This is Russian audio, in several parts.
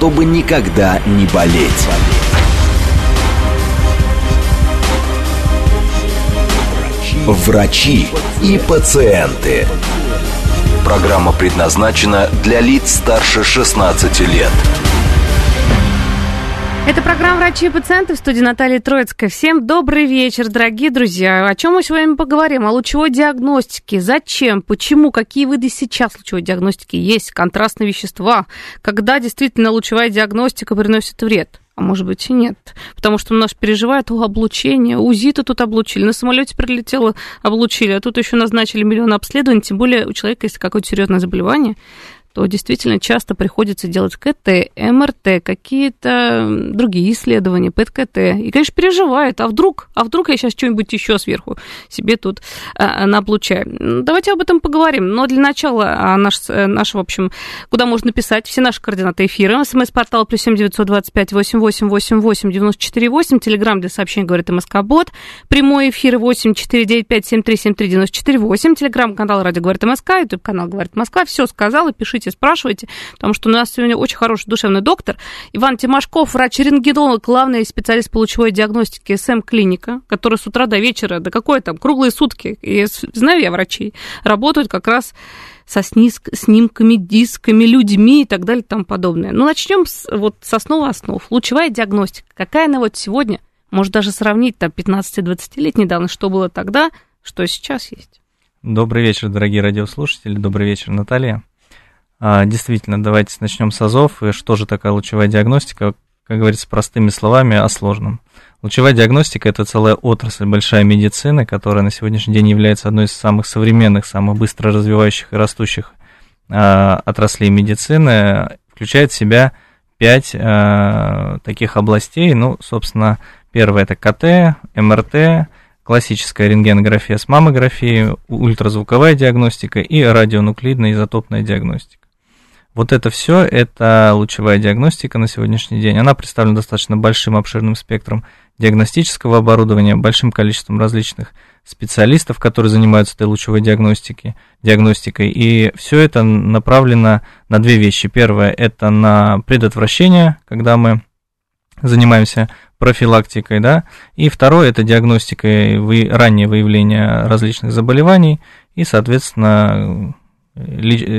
чтобы никогда не болеть. Врачи и пациенты. Программа предназначена для лиц старше 16 лет. Это программа «Врачи и пациенты» в студии Натальи Троицкой. Всем добрый вечер, дорогие друзья. О чем мы сегодня поговорим? О лучевой диагностике. Зачем? Почему? Какие виды сейчас лучевой диагностики есть? Контрастные вещества. Когда действительно лучевая диагностика приносит вред? а может быть и нет. Потому что у нас переживает о облучение, УЗИ-то тут облучили, на самолете прилетело, облучили, а тут еще назначили миллион обследований, тем более у человека есть какое-то серьезное заболевание, то действительно часто приходится делать КТ, МРТ, какие-то другие исследования, ПЭТ-КТ. И, конечно, переживает, а вдруг, а вдруг я сейчас что-нибудь еще сверху себе тут а, наблучаю. Давайте об этом поговорим. Но для начала а, наш, э, наш, в общем, куда можно писать, все наши координаты эфира. СМС-портал плюс семь девятьсот двадцать пять восемь восемь восемь восемь девяносто четыре восемь. Телеграмм для сообщений говорит МСК-бот. Прямой эфир восемь четыре девять пять семь три семь три девяносто четыре восемь. Телеграмм-канал Радио говорит МСК, Ютуб-канал говорит Москва. Все сказала, пишите пишите, спрашивайте, потому что у нас сегодня очень хороший душевный доктор. Иван Тимошков, врач-рентгенолог, главный специалист по лучевой диагностике СМ-клиника, который с утра до вечера, до какой там, круглые сутки, и знаю я врачей, работают как раз со сниск, снимками, дисками, людьми и так далее и тому подобное. Ну, начнем с, вот с основы основ. Лучевая диагностика. Какая она вот сегодня? Может даже сравнить там 15-20 лет что было тогда, что сейчас есть. Добрый вечер, дорогие радиослушатели. Добрый вечер, Наталья. А, действительно, давайте начнем с АЗОВ. И что же такая лучевая диагностика? Как говорится, простыми словами о сложном. Лучевая диагностика – это целая отрасль, большая медицины, которая на сегодняшний день является одной из самых современных, самых быстро развивающих и растущих а, отраслей медицины. Включает в себя пять а, таких областей. Ну, собственно, первое – это КТ, МРТ, классическая рентгенография с маммографией, ультразвуковая диагностика и радионуклидная изотопная диагностика. Вот это все, это лучевая диагностика на сегодняшний день. Она представлена достаточно большим обширным спектром диагностического оборудования, большим количеством различных специалистов, которые занимаются этой лучевой диагностикой, диагностикой. И все это направлено на две вещи. Первое – это на предотвращение, когда мы занимаемся профилактикой, да, и второе – это диагностика и вы, раннее выявление различных заболеваний и, соответственно,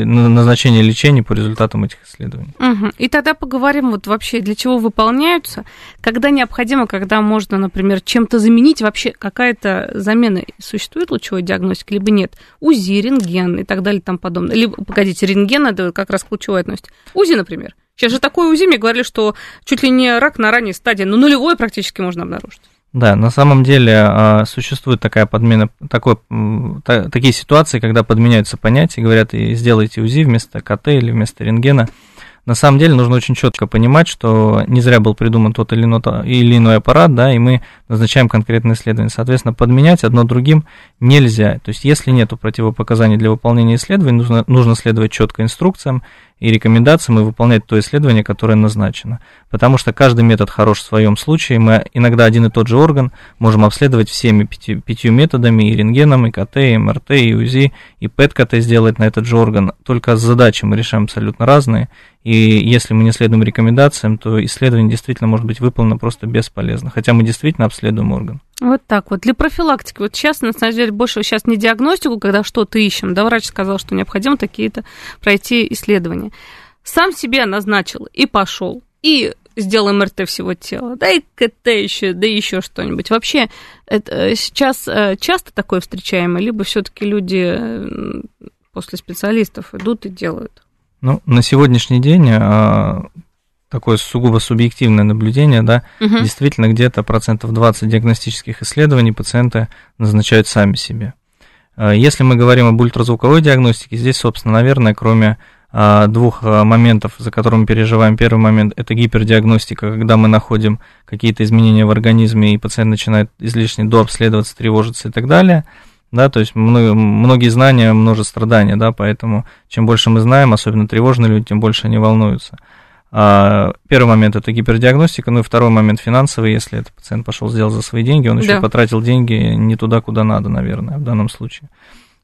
назначение лечения по результатам этих исследований. Угу. И тогда поговорим вот вообще, для чего выполняются, когда необходимо, когда можно, например, чем-то заменить, вообще какая-то замена существует лучевой диагностики, либо нет. УЗИ, рентген и так далее тому подобное. Либо, погодите, рентген это как раз к лучевой относится. УЗИ, например. Сейчас же такое УЗИ, мне говорили, что чуть ли не рак на ранней стадии, но нулевой практически можно обнаружить. Да, на самом деле а, существует такая подмена, такой, та, такие ситуации, когда подменяются понятия, говорят, и сделайте УЗИ вместо КТ или вместо рентгена. На самом деле нужно очень четко понимать, что не зря был придуман тот или иной, или иной аппарат, да, и мы назначаем конкретное исследование. Соответственно, подменять одно другим нельзя. То есть, если нет противопоказаний для выполнения исследований, нужно, нужно следовать четко инструкциям и рекомендациям и выполнять то исследование, которое назначено. Потому что каждый метод хорош в своем случае. Мы иногда один и тот же орган можем обследовать всеми пятью, пятью методами, и рентгеном, и КТ, и МРТ, и УЗИ, и ПЭТ-КТ сделать на этот же орган. Только задачи мы решаем абсолютно разные. И если мы не следуем рекомендациям, то исследование действительно может быть выполнено просто бесполезно. Хотя мы действительно обследуем орган. Вот так вот. Для профилактики. Вот сейчас, на самом деле, больше сейчас не диагностику, когда что-то ищем. Да, врач сказал, что необходимо такие-то пройти исследования. Сам себе назначил и пошел. И сделал МРТ всего тела, да и КТ еще, да еще что-нибудь. Вообще, это э, сейчас э, часто такое встречаемо, либо все-таки люди после специалистов идут и делают? Ну, на сегодняшний день а, такое сугубо субъективное наблюдение, да, угу. действительно где-то процентов 20 диагностических исследований пациенты назначают сами себе. А, если мы говорим об ультразвуковой диагностике, здесь, собственно, наверное, кроме а, двух а, моментов, за которыми переживаем. Первый момент – это гипердиагностика, когда мы находим какие-то изменения в организме, и пациент начинает излишне дообследоваться, тревожиться и так далее. Да, то есть многие знания, множество страдания, да, поэтому чем больше мы знаем, особенно тревожные люди, тем больше они волнуются. А, первый момент это гипердиагностика, ну и второй момент финансовый, если этот пациент пошел сделал за свои деньги, он еще да. потратил деньги не туда, куда надо, наверное, в данном случае.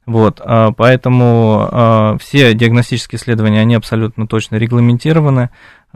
Вот, а, поэтому а, все диагностические исследования, они абсолютно точно регламентированы.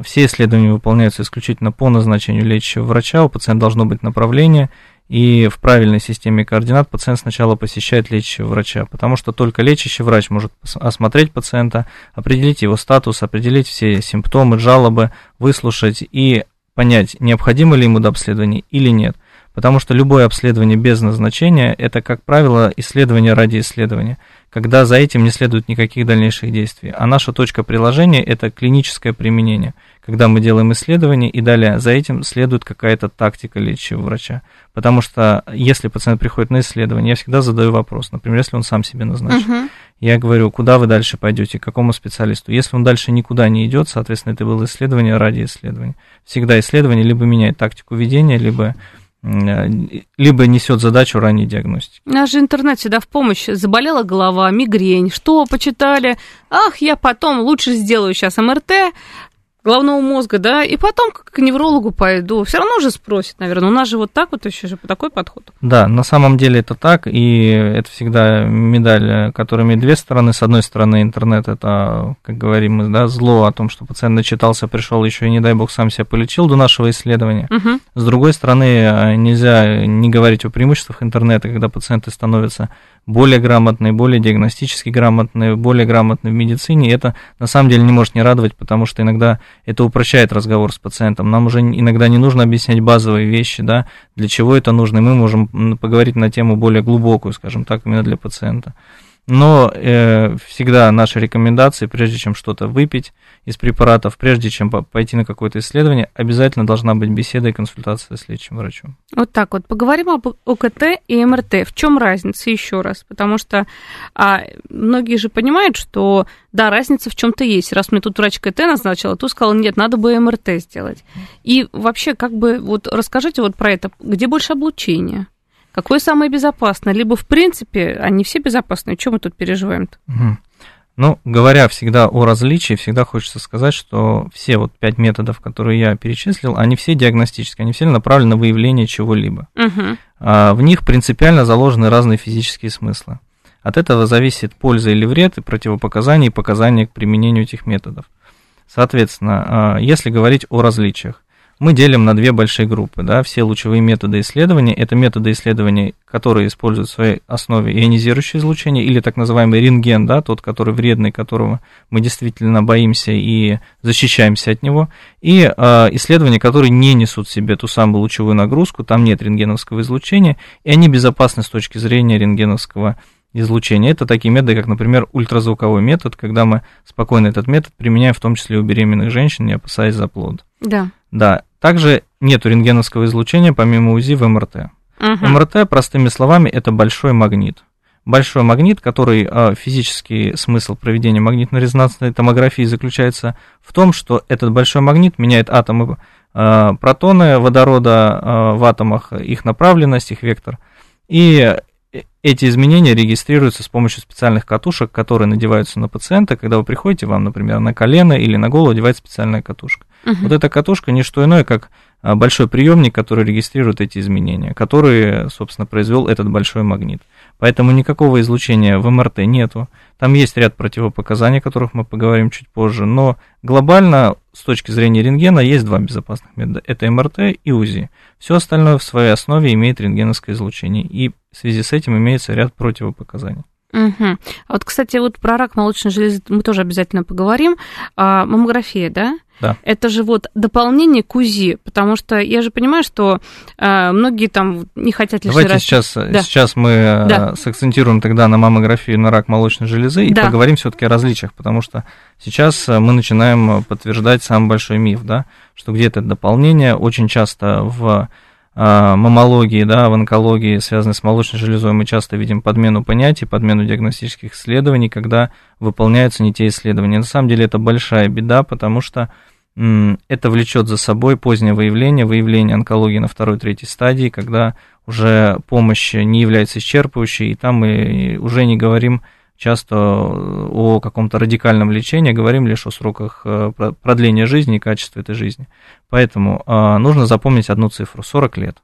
Все исследования выполняются исключительно по назначению лечащего врача, у пациента должно быть направление, и в правильной системе координат пациент сначала посещает лечащего врача, потому что только лечащий врач может осмотреть пациента, определить его статус, определить все симптомы, жалобы, выслушать и понять, необходимо ли ему дообследование или нет. Потому что любое обследование без назначения – это, как правило, исследование ради исследования, когда за этим не следует никаких дальнейших действий. А наша точка приложения – это клиническое применение, когда мы делаем исследование, и далее за этим следует какая-то тактика лечащего врача. Потому что если пациент приходит на исследование, я всегда задаю вопрос, например, если он сам себе назначил. Uh-huh. Я говорю, куда вы дальше пойдете, к какому специалисту. Если он дальше никуда не идет, соответственно, это было исследование ради исследования. Всегда исследование либо меняет тактику ведения, либо Э, либо несет задачу ранней диагностики. У нас же интернет всегда в помощь. Заболела голова, мигрень. Что почитали? Ах, я потом лучше сделаю сейчас МРТ, головного мозга, да, и потом к неврологу пойду. Все равно же спросит, наверное. У нас же вот так вот еще же такой подход. Да, на самом деле это так, и это всегда медаль, которая имеет две стороны. С одной стороны, интернет это, как говорим мы, да, зло о том, что пациент начитался, пришел еще и, не дай бог, сам себя полечил до нашего исследования. Угу. С другой стороны, нельзя не говорить о преимуществах интернета, когда пациенты становятся более грамотные, более диагностически грамотные, более грамотные в медицине. это на самом деле не может не радовать, потому что иногда это упрощает разговор с пациентом. Нам уже иногда не нужно объяснять базовые вещи, да, для чего это нужно, и мы можем поговорить на тему более глубокую, скажем так, именно для пациента. Но э, всегда наши рекомендации, прежде чем что-то выпить из препаратов, прежде чем пойти на какое-то исследование, обязательно должна быть беседа и консультация с лечащим врачом. Вот так вот. Поговорим об ОКТ и МРТ. В чем разница еще раз? Потому что а, многие же понимают, что да, разница в чем-то есть. Раз мне тут врач КТ назначила, то сказал, нет, надо бы МРТ сделать. И вообще, как бы, вот расскажите вот про это. Где больше облучения? Какое самое безопасное? Либо, в принципе, они все безопасные. Чем мы тут переживаем-то? Угу. Ну, говоря всегда о различии, всегда хочется сказать, что все вот пять методов, которые я перечислил, они все диагностические, они все направлены на выявление чего-либо. Угу. А в них принципиально заложены разные физические смыслы. От этого зависит польза или вред, и противопоказания, и показания к применению этих методов. Соответственно, а, если говорить о различиях, мы делим на две большие группы. Да, все лучевые методы исследования – это методы исследования, которые используют в своей основе ионизирующее излучение или так называемый рентген, да, тот, который вредный, которого мы действительно боимся и защищаемся от него, и э, исследования, которые не несут в себе ту самую лучевую нагрузку, там нет рентгеновского излучения, и они безопасны с точки зрения рентгеновского излучения. Это такие методы, как, например, ультразвуковой метод, когда мы спокойно этот метод применяем в том числе у беременных женщин, не опасаясь за плод. Да. Да. Также нет рентгеновского излучения помимо УЗИ в МРТ. Угу. МРТ, простыми словами, это большой магнит. Большой магнит, который а, физический смысл проведения магнитно-резонансной томографии заключается в том, что этот большой магнит меняет атомы а, протоны водорода а, в атомах, их направленность, их вектор. И эти изменения регистрируются с помощью специальных катушек, которые надеваются на пациента. Когда вы приходите, вам, например, на колено или на голову одевается специальная катушка. Угу. Вот эта катушка не что иное, как а, большой приемник, который регистрирует эти изменения, которые, собственно, произвел этот большой магнит. Поэтому никакого излучения в МРТ нету. Там есть ряд противопоказаний, о которых мы поговорим чуть позже, но глобально с точки зрения рентгена есть два безопасных метода. Это МРТ и УЗИ. Все остальное в своей основе имеет рентгеновское излучение, и в связи с этим имеется ряд противопоказаний. Угу. А вот, кстати, вот про рак молочной железы мы тоже обязательно поговорим. А, маммография, да? Да. Это же вот дополнение к УЗИ, потому что я же понимаю, что э, многие там не хотят лишний Давайте раз... сейчас, да. сейчас мы э, да. сакцентируем тогда на маммографию на рак молочной железы и да. поговорим все-таки о различиях, потому что сейчас э, мы начинаем подтверждать самый большой миф, да, что где-то дополнение очень часто в мамологии, да, в онкологии, связанной с молочной железой, мы часто видим подмену понятий, подмену диагностических исследований, когда выполняются не те исследования. На самом деле это большая беда, потому что это влечет за собой позднее выявление, выявление онкологии на второй, третьей стадии, когда уже помощь не является исчерпывающей, и там мы уже не говорим часто о каком-то радикальном лечении, говорим лишь о сроках э, продления жизни и качества этой жизни. Поэтому а, нужно запомнить одну цифру – 40 лет.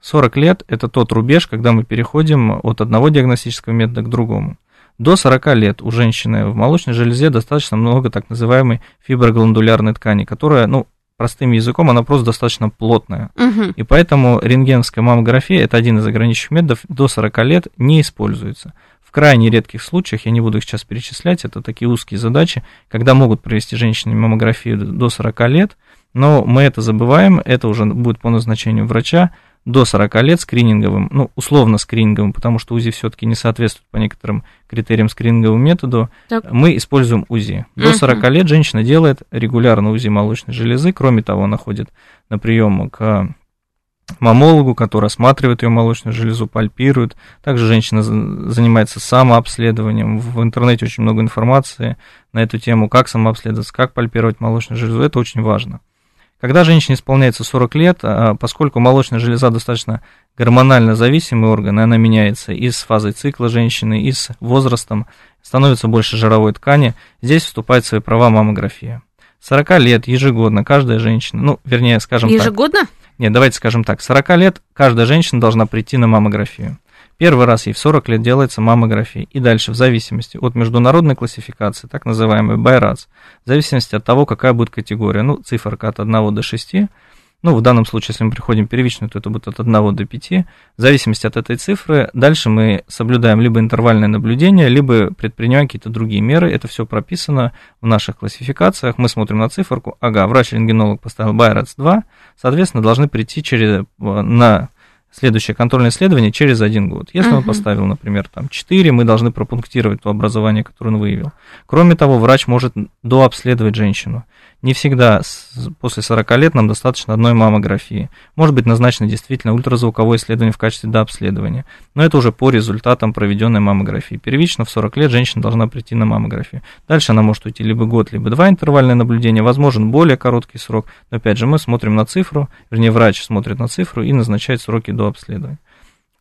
40 лет – это тот рубеж, когда мы переходим от одного диагностического метода к другому. До 40 лет у женщины в молочной железе достаточно много так называемой фиброгландулярной ткани, которая, ну, простым языком, она просто достаточно плотная. Угу. И поэтому рентгеновская маммография, это один из ограниченных методов, до 40 лет не используется. В крайне редких случаях, я не буду их сейчас перечислять, это такие узкие задачи, когда могут провести женщине маммографию до 40 лет, но мы это забываем, это уже будет по назначению врача, до 40 лет скрининговым, ну, условно скрининговым, потому что УЗИ все-таки не соответствует по некоторым критериям скрининговому методу, так. мы используем УЗИ. До 40 лет женщина делает регулярно УЗИ молочной железы, кроме того, она ходит на прием к мамологу, который осматривает ее молочную железу, пальпирует. Также женщина занимается самообследованием. В интернете очень много информации на эту тему, как самообследоваться, как пальпировать молочную железу. Это очень важно. Когда женщине исполняется 40 лет, а, поскольку молочная железа достаточно гормонально зависимый орган, и она меняется и с фазой цикла женщины, и с возрастом, становится больше жировой ткани, здесь вступает в свои права маммография. 40 лет ежегодно каждая женщина, ну, вернее, скажем ежегодно? так. Ежегодно? Нет, давайте скажем так, 40 лет каждая женщина должна прийти на маммографию. Первый раз ей в 40 лет делается маммография. И дальше, в зависимости от международной классификации, так называемый байрац, в зависимости от того, какая будет категория, ну, циферка от 1 до 6, ну, в данном случае, если мы приходим первичную, то это будет от 1 до 5. В зависимости от этой цифры, дальше мы соблюдаем либо интервальное наблюдение, либо предпринимаем какие-то другие меры. Это все прописано в наших классификациях. Мы смотрим на циферку. Ага, врач-рентгенолог поставил Байрац 2. Соответственно, должны прийти через, э, на следующее контрольное исследование через один год. Если uh-huh. он поставил, например, там 4, мы должны пропунктировать то образование, которое он выявил. Кроме того, врач может дообследовать женщину. Не всегда после 40 лет нам достаточно одной маммографии. Может быть назначено действительно ультразвуковое исследование в качестве дообследования. Но это уже по результатам проведенной маммографии. Первично в 40 лет женщина должна прийти на маммографию. Дальше она может уйти либо год, либо два интервальное наблюдение. Возможен более короткий срок. Но опять же мы смотрим на цифру, вернее врач смотрит на цифру и назначает сроки до.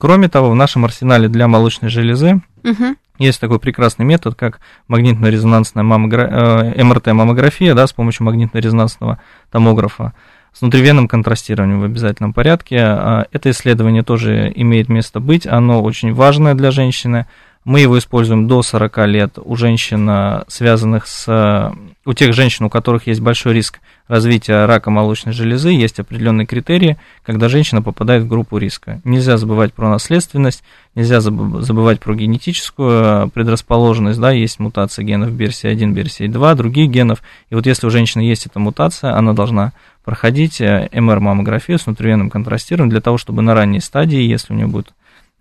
Кроме того, в нашем арсенале для молочной железы угу. есть такой прекрасный метод, как магнитно-резонансная маммогра... э, МРТ-маммография да, с помощью магнитно-резонансного томографа с внутривенным контрастированием в обязательном порядке. А, это исследование тоже имеет место быть, оно очень важное для женщины. Мы его используем до 40 лет у женщин, а, связанных с... У тех женщин, у которых есть большой риск развития рака молочной железы, есть определенные критерии, когда женщина попадает в группу риска. Нельзя забывать про наследственность, нельзя забывать про генетическую а, предрасположенность, да, есть мутация генов BRCA1, BRCA2, других генов, и вот если у женщины есть эта мутация, она должна проходить э, МР-маммографию с внутривенным контрастированием для того, чтобы на ранней стадии, если у нее будет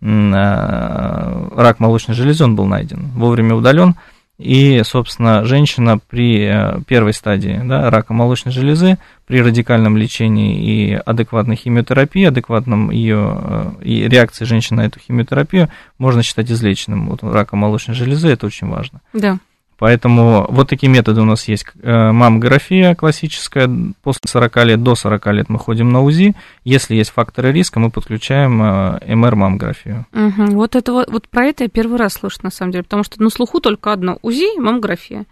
Э, рак молочной железы, он был найден, вовремя удален. И, собственно, женщина при э, первой стадии да, рака молочной железы, при радикальном лечении и адекватной химиотерапии, адекватном ее э, и реакции женщины на эту химиотерапию, можно считать излеченным. Вот рака молочной железы, это очень важно. Да. Поэтому вот такие методы у нас есть. Э, маммография классическая, после 40 лет, до 40 лет мы ходим на УЗИ. Если есть факторы риска, мы подключаем э, МР-маммографию. Угу. Вот, это, вот, вот про это я первый раз слышу, на самом деле, потому что на слуху только одно УЗИ и маммография.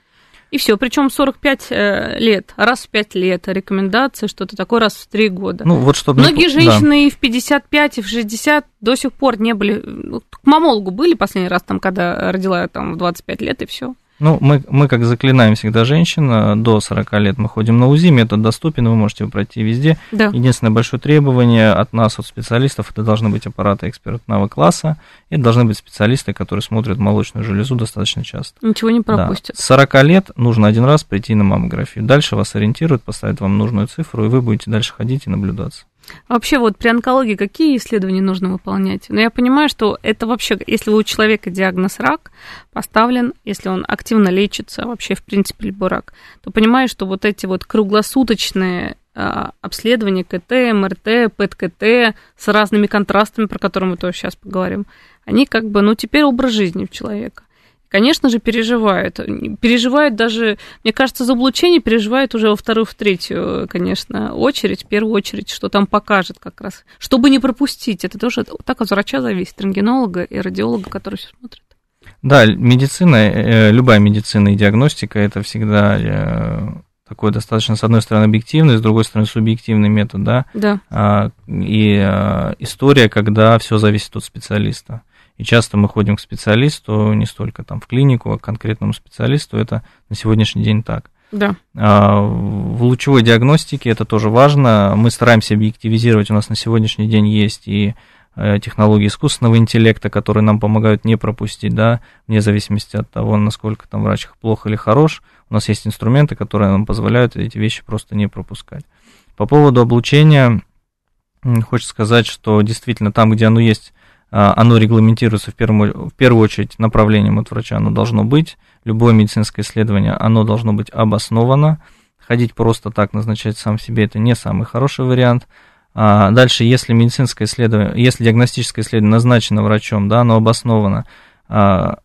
И все, причем 45 э, лет, раз в 5 лет, рекомендации, что-то такое раз в 3 года. Ну, вот чтобы Многие не... женщины да. и в 55, и в 60 до сих пор не были, ну, к мамологу были последний раз, там, когда родила там, в 25 лет, и все. Ну, мы, мы как заклинаем всегда женщин, э, до 40 лет мы ходим на УЗИ, метод доступен, вы можете его пройти везде. Да. Единственное большое требование от нас, от специалистов, это должны быть аппараты экспертного класса, и это должны быть специалисты, которые смотрят молочную железу достаточно часто. Ничего не пропустят. Да. С 40 лет нужно один раз прийти на маммографию. Дальше вас ориентируют, поставят вам нужную цифру, и вы будете дальше ходить и наблюдаться. Вообще вот при онкологии какие исследования нужно выполнять? Но ну, я понимаю, что это вообще, если у человека диагноз рак поставлен, если он активно лечится, вообще в принципе любой рак, то понимаешь, что вот эти вот круглосуточные а, обследования КТ, МРТ, ПЭТ-КТ с разными контрастами, про которые мы тоже сейчас поговорим, они как бы, ну, теперь образ жизни у человека. Конечно же, переживают. Переживают даже, мне кажется, за облучение переживают уже во вторую, в третью, конечно, очередь, в первую очередь, что там покажет как раз. Чтобы не пропустить, это тоже так от врача зависит, рентгенолога и радиолога, который все смотрит. Да, медицина, э, любая медицина и диагностика это всегда э, такой достаточно, с одной стороны, объективный, с другой стороны, субъективный метод, да? Да. А, и история, когда все зависит от специалиста. И часто мы ходим к специалисту, не столько там в клинику, а к конкретному специалисту. Это на сегодняшний день так. Да. А, в лучевой диагностике это тоже важно. Мы стараемся объективизировать. У нас на сегодняшний день есть и Э, технологии искусственного интеллекта, которые нам помогают не пропустить, да, вне зависимости от того, насколько там врач плохо или хорош, у нас есть инструменты, которые нам позволяют эти вещи просто не пропускать. По поводу облучения, хочется сказать, что действительно там, где оно есть, оно регламентируется в первую, в первую очередь направлением от врача, оно должно быть. Любое медицинское исследование, оно должно быть обосновано. Ходить просто так, назначать сам себе, это не самый хороший вариант. А дальше, если медицинское исследование, если диагностическое исследование назначено врачом, да, оно обосновано, а,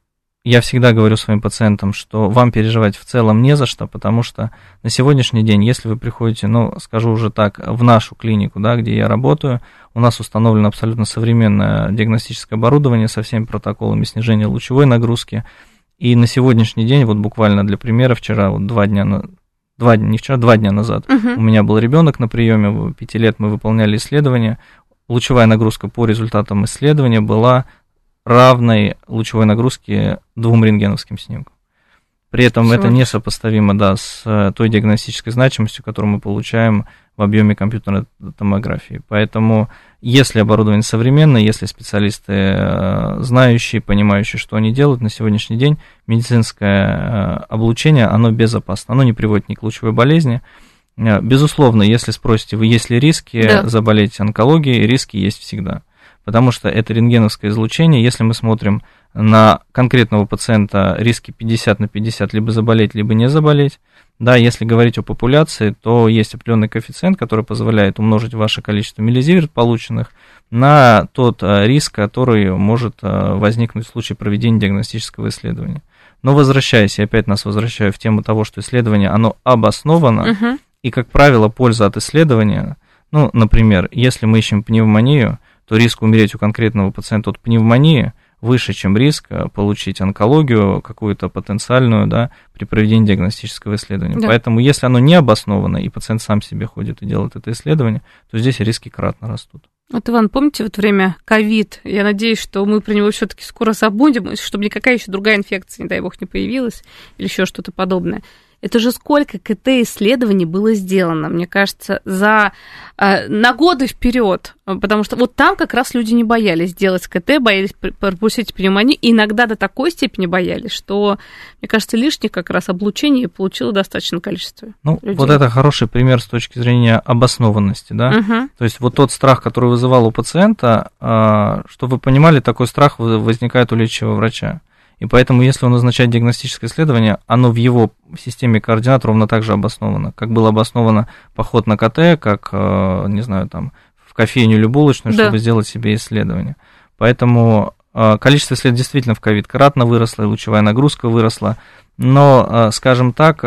я всегда говорю своим пациентам, что вам переживать в целом не за что, потому что на сегодняшний день, если вы приходите, ну, скажу уже так, в нашу клинику, да, где я работаю, у нас установлено абсолютно современное диагностическое оборудование со всеми протоколами снижения лучевой нагрузки. И на сегодняшний день, вот буквально для примера, вчера, вот два дня, два дня, не вчера, два дня назад угу. у меня был ребенок на приеме, пяти лет мы выполняли исследование. Лучевая нагрузка по результатам исследования была равной лучевой нагрузке двум рентгеновским снимкам. При этом Всего это несопоставимо, да, с э, той диагностической значимостью, которую мы получаем в объеме компьютерной томографии. Поэтому, если оборудование современное, если специалисты э, знающие, понимающие, что они делают, на сегодняшний день медицинское э, облучение, оно безопасно, оно не приводит ни к лучевой болезни. Безусловно, если спросите, вы есть ли риски да. заболеть онкологией, риски есть всегда. Потому что это рентгеновское излучение, если мы смотрим на конкретного пациента риски 50 на 50, либо заболеть, либо не заболеть, да, если говорить о популяции, то есть определенный коэффициент, который позволяет умножить ваше количество миллизиверт полученных на тот э, риск, который может э, возникнуть в случае проведения диагностического исследования. Но возвращаясь, я опять нас возвращаю в тему того, что исследование, оно обосновано, uh-huh. и, как правило, польза от исследования, ну, например, если мы ищем пневмонию, то риск умереть у конкретного пациента от пневмонии – выше, чем риск э, получить онкологию какую-то потенциальную, да, при проведении диагностического исследования. Да. Поэтому, если оно не обосновано, и пациент сам себе ходит и делает это исследование, то здесь риски кратно растут. Вот, Иван, помните вот время ковид? Я надеюсь, что мы про него все-таки скоро забудем, чтобы никакая еще другая инфекция, не дай бог, не появилась, или еще что-то подобное. Это же сколько КТ-исследований было сделано, мне кажется, за э, на годы вперед, потому что вот там как раз люди не боялись делать КТ, боялись пропустить пневмонию, и иногда до такой степени боялись, что, мне кажется, лишних как раз облучений получило достаточное количество. Ну, людей. вот это хороший пример с точки зрения обоснованности, да. Угу. То есть вот тот страх, который вызывал у пациента, э, чтобы вы понимали, такой страх возникает у лечащего врача. И поэтому, если он назначает диагностическое исследование, оно в его системе координат ровно так же обосновано. Как было обосновано поход на КТ, как, э, не знаю, там, в кофейню или булочную, да. чтобы сделать себе исследование. Поэтому э, количество исследований действительно в ковид кратно выросло, и лучевая нагрузка выросла. Но, э, скажем так,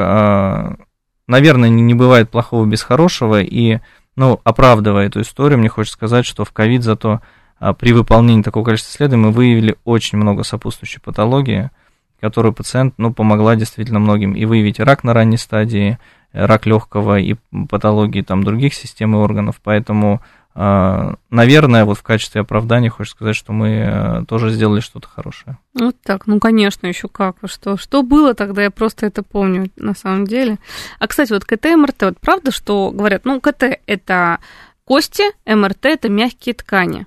наверное, не бывает плохого без хорошего, и, ну, оправдывая эту историю, мне хочется сказать, что в ковид зато при выполнении такого количества исследований мы выявили очень много сопутствующей патологии, которую пациент, ну, помогла действительно многим и выявить рак на ранней стадии, рак легкого и патологии там других систем и органов, поэтому, а, наверное, вот в качестве оправдания хочешь сказать, что мы э, тоже сделали что-то хорошее. Вот так, ну, конечно, еще как, что, что было тогда, я просто это помню на самом деле. А, кстати, вот КТ, МРТ, вот правда, что говорят, ну, КТ это кости, МРТ это мягкие ткани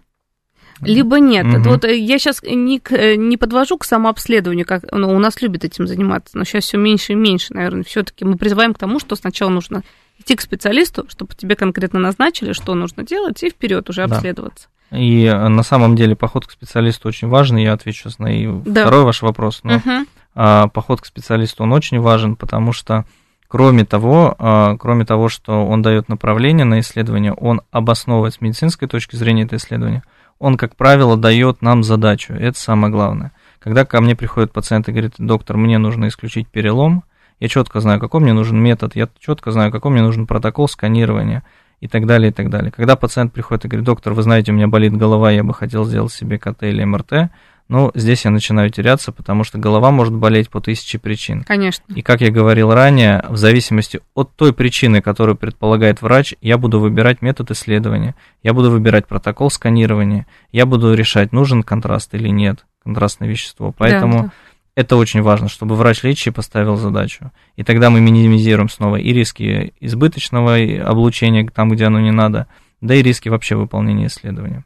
либо нет. Угу. Вот э, я сейчас не, э, не подвожу к самообследованию, как ну, у нас любят этим заниматься, но сейчас все меньше и меньше, наверное. Все-таки мы призываем к тому, что сначала нужно идти к специалисту, чтобы тебе конкретно назначили, что нужно делать, и вперед уже обследоваться. Да. И э, на самом деле поход к специалисту очень важный. Я отвечу сейчас на и да. второй ваш вопрос. Но угу. поход к специалисту он очень важен, потому что Кроме того, а, кроме того, что он дает направление на исследование, он обосновывает с медицинской точки зрения это исследование, он, как правило, дает нам задачу. Это самое главное. Когда ко мне приходит пациент и говорит, доктор, мне нужно исключить перелом, я четко знаю, какой мне нужен метод, я четко знаю, какой мне нужен протокол сканирования и так далее, и так далее. Когда пациент приходит и говорит, доктор, вы знаете, у меня болит голова, я бы хотел сделать себе КТ или МРТ, ну, здесь я начинаю теряться, потому что голова может болеть по тысяче причин. Конечно. И как я говорил ранее, в зависимости от той причины, которую предполагает врач, я буду выбирать метод исследования, я буду выбирать протокол сканирования, я буду решать, нужен контраст или нет, контрастное вещество. Поэтому да, да. Это очень важно, чтобы врач лечащий поставил задачу. И тогда мы минимизируем снова и риски избыточного облучения там, где оно не надо, да и риски вообще выполнения исследования.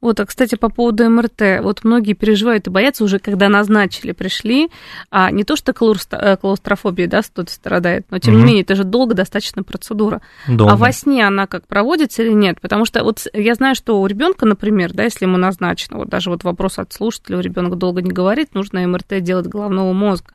Вот, а, кстати, по поводу МРТ. Вот многие переживают и боятся уже, когда назначили, пришли. А не то, что э, клаустрофобия, да, кто-то страдает, но тем угу. не менее, это же долго достаточно процедура. Долго. А во сне она как проводится или нет? Потому что вот я знаю, что у ребенка, например, да, если ему назначено, вот даже вот вопрос от слушателя, у ребенка долго не говорит, нужно МРТ делать головного мозга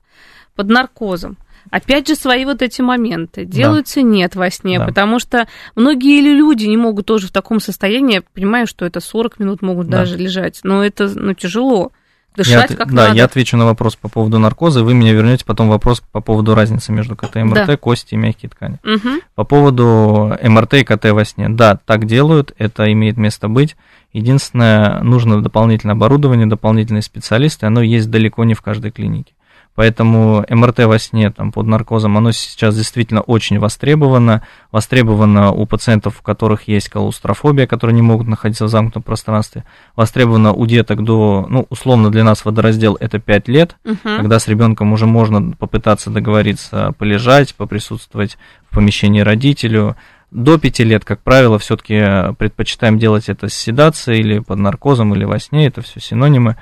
под наркозом. Опять же, свои вот эти моменты делаются да. нет во сне, да. потому что многие люди не могут тоже в таком состоянии, понимаю, что это 40 минут могут да. даже лежать, но это ну, тяжело. Дышать я, как да, надо. я отвечу на вопрос по поводу наркоза, вы меня вернете потом вопрос по поводу разницы между КТ и МРТ, да. кости и мягкие ткани. Угу. По поводу МРТ и КТ во сне, да, так делают, это имеет место быть. Единственное, нужно дополнительное оборудование, дополнительные специалисты, оно есть далеко не в каждой клинике. Поэтому МРТ во сне там, под наркозом, оно сейчас действительно очень востребовано. Востребовано у пациентов, у которых есть клаустрофобия, которые не могут находиться в замкнутом пространстве. Востребовано у деток до, ну, условно для нас водораздел это 5 лет, угу. когда с ребенком уже можно попытаться договориться полежать, поприсутствовать в помещении родителю. До 5 лет, как правило, все-таки предпочитаем делать это с седацией или под наркозом, или во сне, это все синонимы.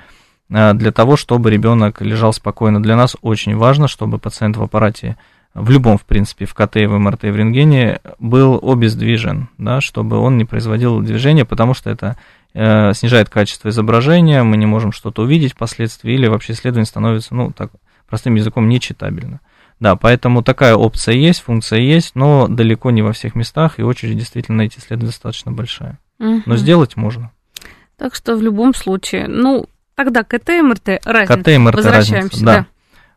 Для того, чтобы ребенок лежал спокойно. Для нас очень важно, чтобы пациент в аппарате, в любом, в принципе, в КТ, в МРТ, в рентгене, был обездвижен, да, чтобы он не производил движения, потому что это э, снижает качество изображения, мы не можем что-то увидеть впоследствии, или вообще исследование становится, ну, так, простым языком, нечитабельно. Да, поэтому такая опция есть, функция есть, но далеко не во всех местах, и очередь действительно на эти исследования достаточно большая. Угу. Но сделать можно. Так что в любом случае, ну, Тогда КТ и МРТ разница. КТ и МРТ разница, да.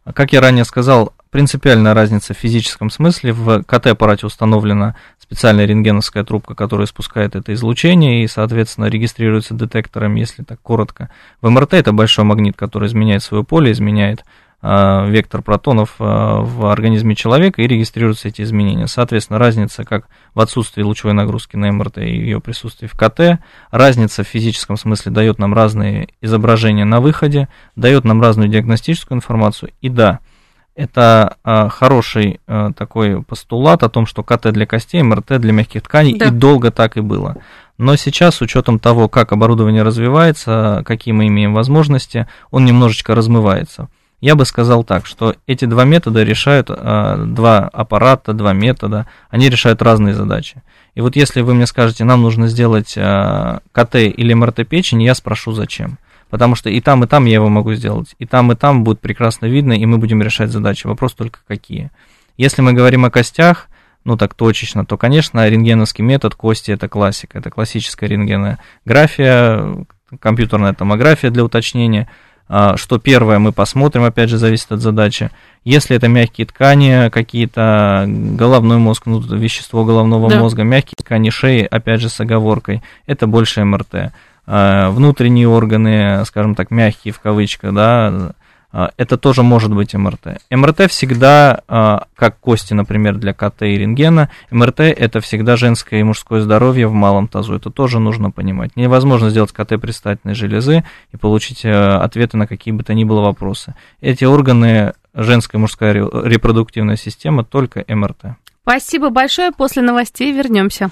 да. Как я ранее сказал, принципиальная разница в физическом смысле. В КТ-аппарате установлена специальная рентгеновская трубка, которая спускает это излучение и, соответственно, регистрируется детектором, если так коротко. В МРТ это большой магнит, который изменяет свое поле, изменяет вектор протонов а, в организме человека и регистрируются эти изменения. Соответственно, разница как в отсутствии лучевой нагрузки на МРТ и ее присутствии в КТ, разница в физическом смысле дает нам разные изображения на выходе, дает нам разную диагностическую информацию. И да, это а, хороший такой постулат о том, что КТ для костей, МРТ для мягких тканей, да. и долго так и было. Но сейчас, с учетом того, как оборудование развивается, какие мы имеем возможности, он немножечко размывается. Я бы сказал так, что эти два метода решают, а, два аппарата, два метода, они решают разные задачи. И вот если вы мне скажете, нам нужно сделать а, КТ или МРТ печени, я спрошу, зачем. Потому что и там, и там я его могу сделать. И там, и там будет прекрасно видно, и мы будем решать задачи. Вопрос только какие. Если мы говорим о костях, ну так точечно, то, конечно, рентгеновский метод кости – это классика. Это классическая рентгенография, компьютерная томография для уточнения – что первое мы посмотрим, опять же, зависит от задачи. Если это мягкие ткани, какие-то головной мозг, ну, вещество головного да. мозга, мягкие ткани шеи, опять же, с оговоркой, это больше МРТ. А, внутренние органы, скажем так, мягкие в кавычках, да, а, это тоже может быть МРТ. МРТ всегда, а, как кости, например, для КТ и рентгена, МРТ это всегда женское и мужское здоровье в малом тазу. Это тоже нужно понимать. Невозможно сделать КТ предстательной железы и получить э, ответы на какие бы то ни было вопросы. Эти органы, женская и мужская репродуктивная система, только МРТ. Спасибо большое. После новостей вернемся.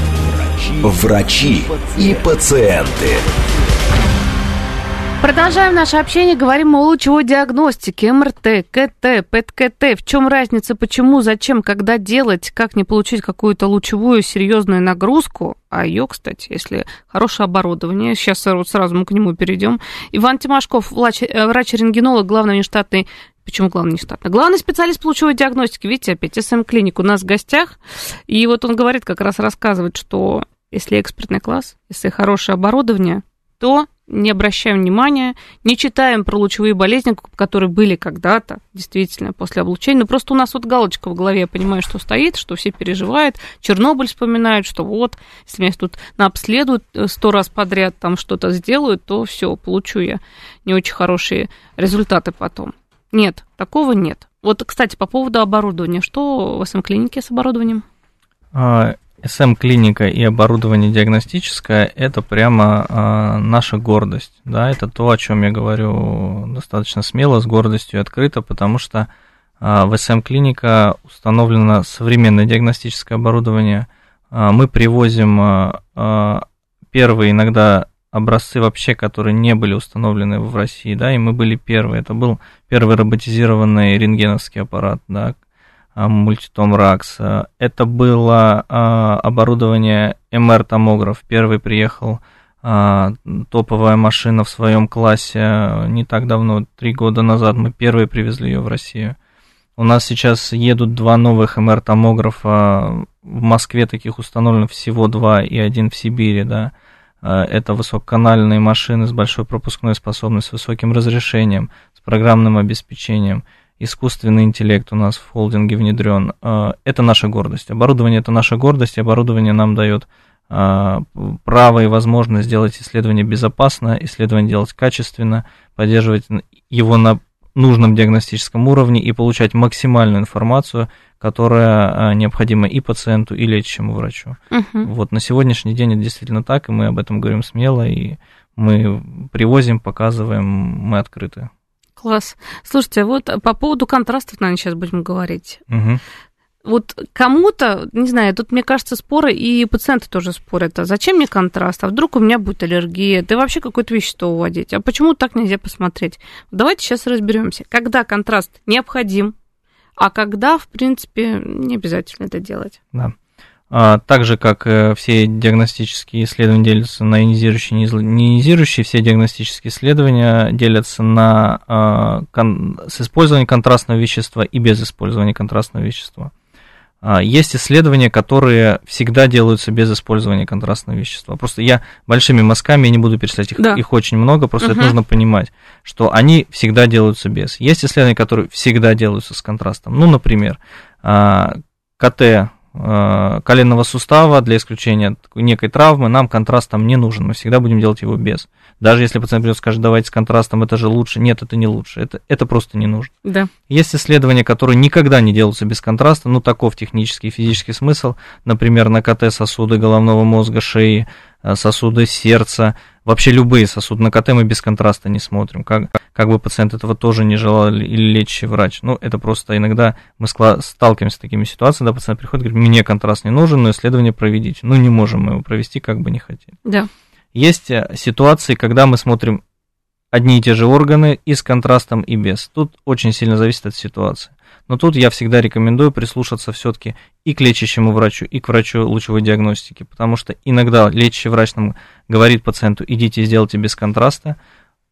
Врачи и пациенты. Продолжаем наше общение, говорим о лучевой диагностике, МРТ, КТ, ПЭТ-КТ. В чем разница, почему, зачем, когда делать, как не получить какую-то лучевую серьезную нагрузку, а ее, кстати, если хорошее оборудование, сейчас вот сразу мы к нему перейдем. Иван Тимошков, э, врач-рентгенолог, главный внештатный Почему главный нештатный? Главный специалист по лучевой диагностике. Видите, опять СМ-клиник у нас в гостях. И вот он говорит, как раз рассказывает, что если экспертный класс, если хорошее оборудование, то не обращаем внимания, не читаем про лучевые болезни, которые были когда-то, действительно, после облучения. Но просто у нас вот галочка в голове, я понимаю, что стоит, что все переживают. Чернобыль вспоминают, что вот, если меня тут обследуют э, сто раз подряд, там что-то сделают, то все, получу я не очень хорошие результаты потом. Нет, такого нет. Вот, кстати, по поводу оборудования. Что в СМ-клинике с оборудованием? СМ-клиника и оборудование диагностическое – это прямо э, наша гордость. Да? Это то, о чем я говорю достаточно смело, с гордостью и открыто, потому что э, в СМ-клиника установлено современное диагностическое оборудование. Э, мы привозим э, первые иногда образцы вообще, которые не были установлены в России, да, и мы были первые. Это был первый роботизированный рентгеновский аппарат, да, мультитом РАКС. Это было а, оборудование МР-томограф. Первый приехал топовая машина в своем классе не так давно, три года назад мы первые привезли ее в Россию. У нас сейчас едут два новых МР-томографа. В Москве таких установлено всего два и один в Сибири, да. Это высококанальные машины с большой пропускной способностью, с высоким разрешением, с программным обеспечением – искусственный интеллект у нас в холдинге внедрен. А, это наша гордость. Оборудование это наша гордость, и оборудование нам дает а, право и возможность сделать исследование безопасно, исследование делать качественно, поддерживать его на нужном диагностическом уровне и получать максимальную информацию, которая а, необходима и пациенту, и лечащему врачу. Угу. Вот на сегодняшний день это действительно так, и мы об этом говорим смело, и мы привозим, показываем, мы открыты. Класс. Слушайте, вот по поводу контрастов, наверное, сейчас будем говорить. Угу. Вот кому-то, не знаю, тут, мне кажется, споры, и пациенты тоже спорят, а зачем мне контраст, а вдруг у меня будет аллергия, да вообще какое-то вещество уводить, а почему так нельзя посмотреть? Давайте сейчас разберемся, когда контраст необходим, а когда, в принципе, не обязательно это делать. Да. А, так же, как э, все диагностические исследования делятся на ионизирующие и неионизирующие, все диагностические исследования делятся на, а, с использованием контрастного вещества и без использования контрастного вещества. А, есть исследования, которые всегда делаются без использования контрастного вещества. Просто я большими мазками не буду перечислять, их, да. их очень много, просто угу. это нужно понимать, что они всегда делаются без. Есть исследования, которые всегда делаются с контрастом. Ну, например, КТ коленного сустава для исключения некой травмы, нам контраст там не нужен, мы всегда будем делать его без. Даже если пациент придет и скажет, давайте с контрастом, это же лучше. Нет, это не лучше, это, это просто не нужно. Да. Есть исследования, которые никогда не делаются без контраста, ну таков технический и физический смысл, например, на КТ сосуды головного мозга, шеи, Э, сосуды сердца, вообще любые сосуды. На КТ мы без контраста не смотрим. Как, как бы пациент этого тоже не желал или лечащий врач. Ну, это просто иногда мы сталкиваемся с такими ситуациями, когда пациент приходит и говорит, мне контраст не нужен, но исследование проведите. Ну, не можем мы его провести, как бы не хотели. Да. Есть э, ситуации, когда мы смотрим одни и те же органы и с контрастом, и без. Тут очень сильно зависит от ситуации. Но тут я всегда рекомендую прислушаться все-таки и к лечащему врачу, и к врачу лучевой диагностики, потому что иногда лечащий врач нам говорит пациенту, идите сделайте без контраста,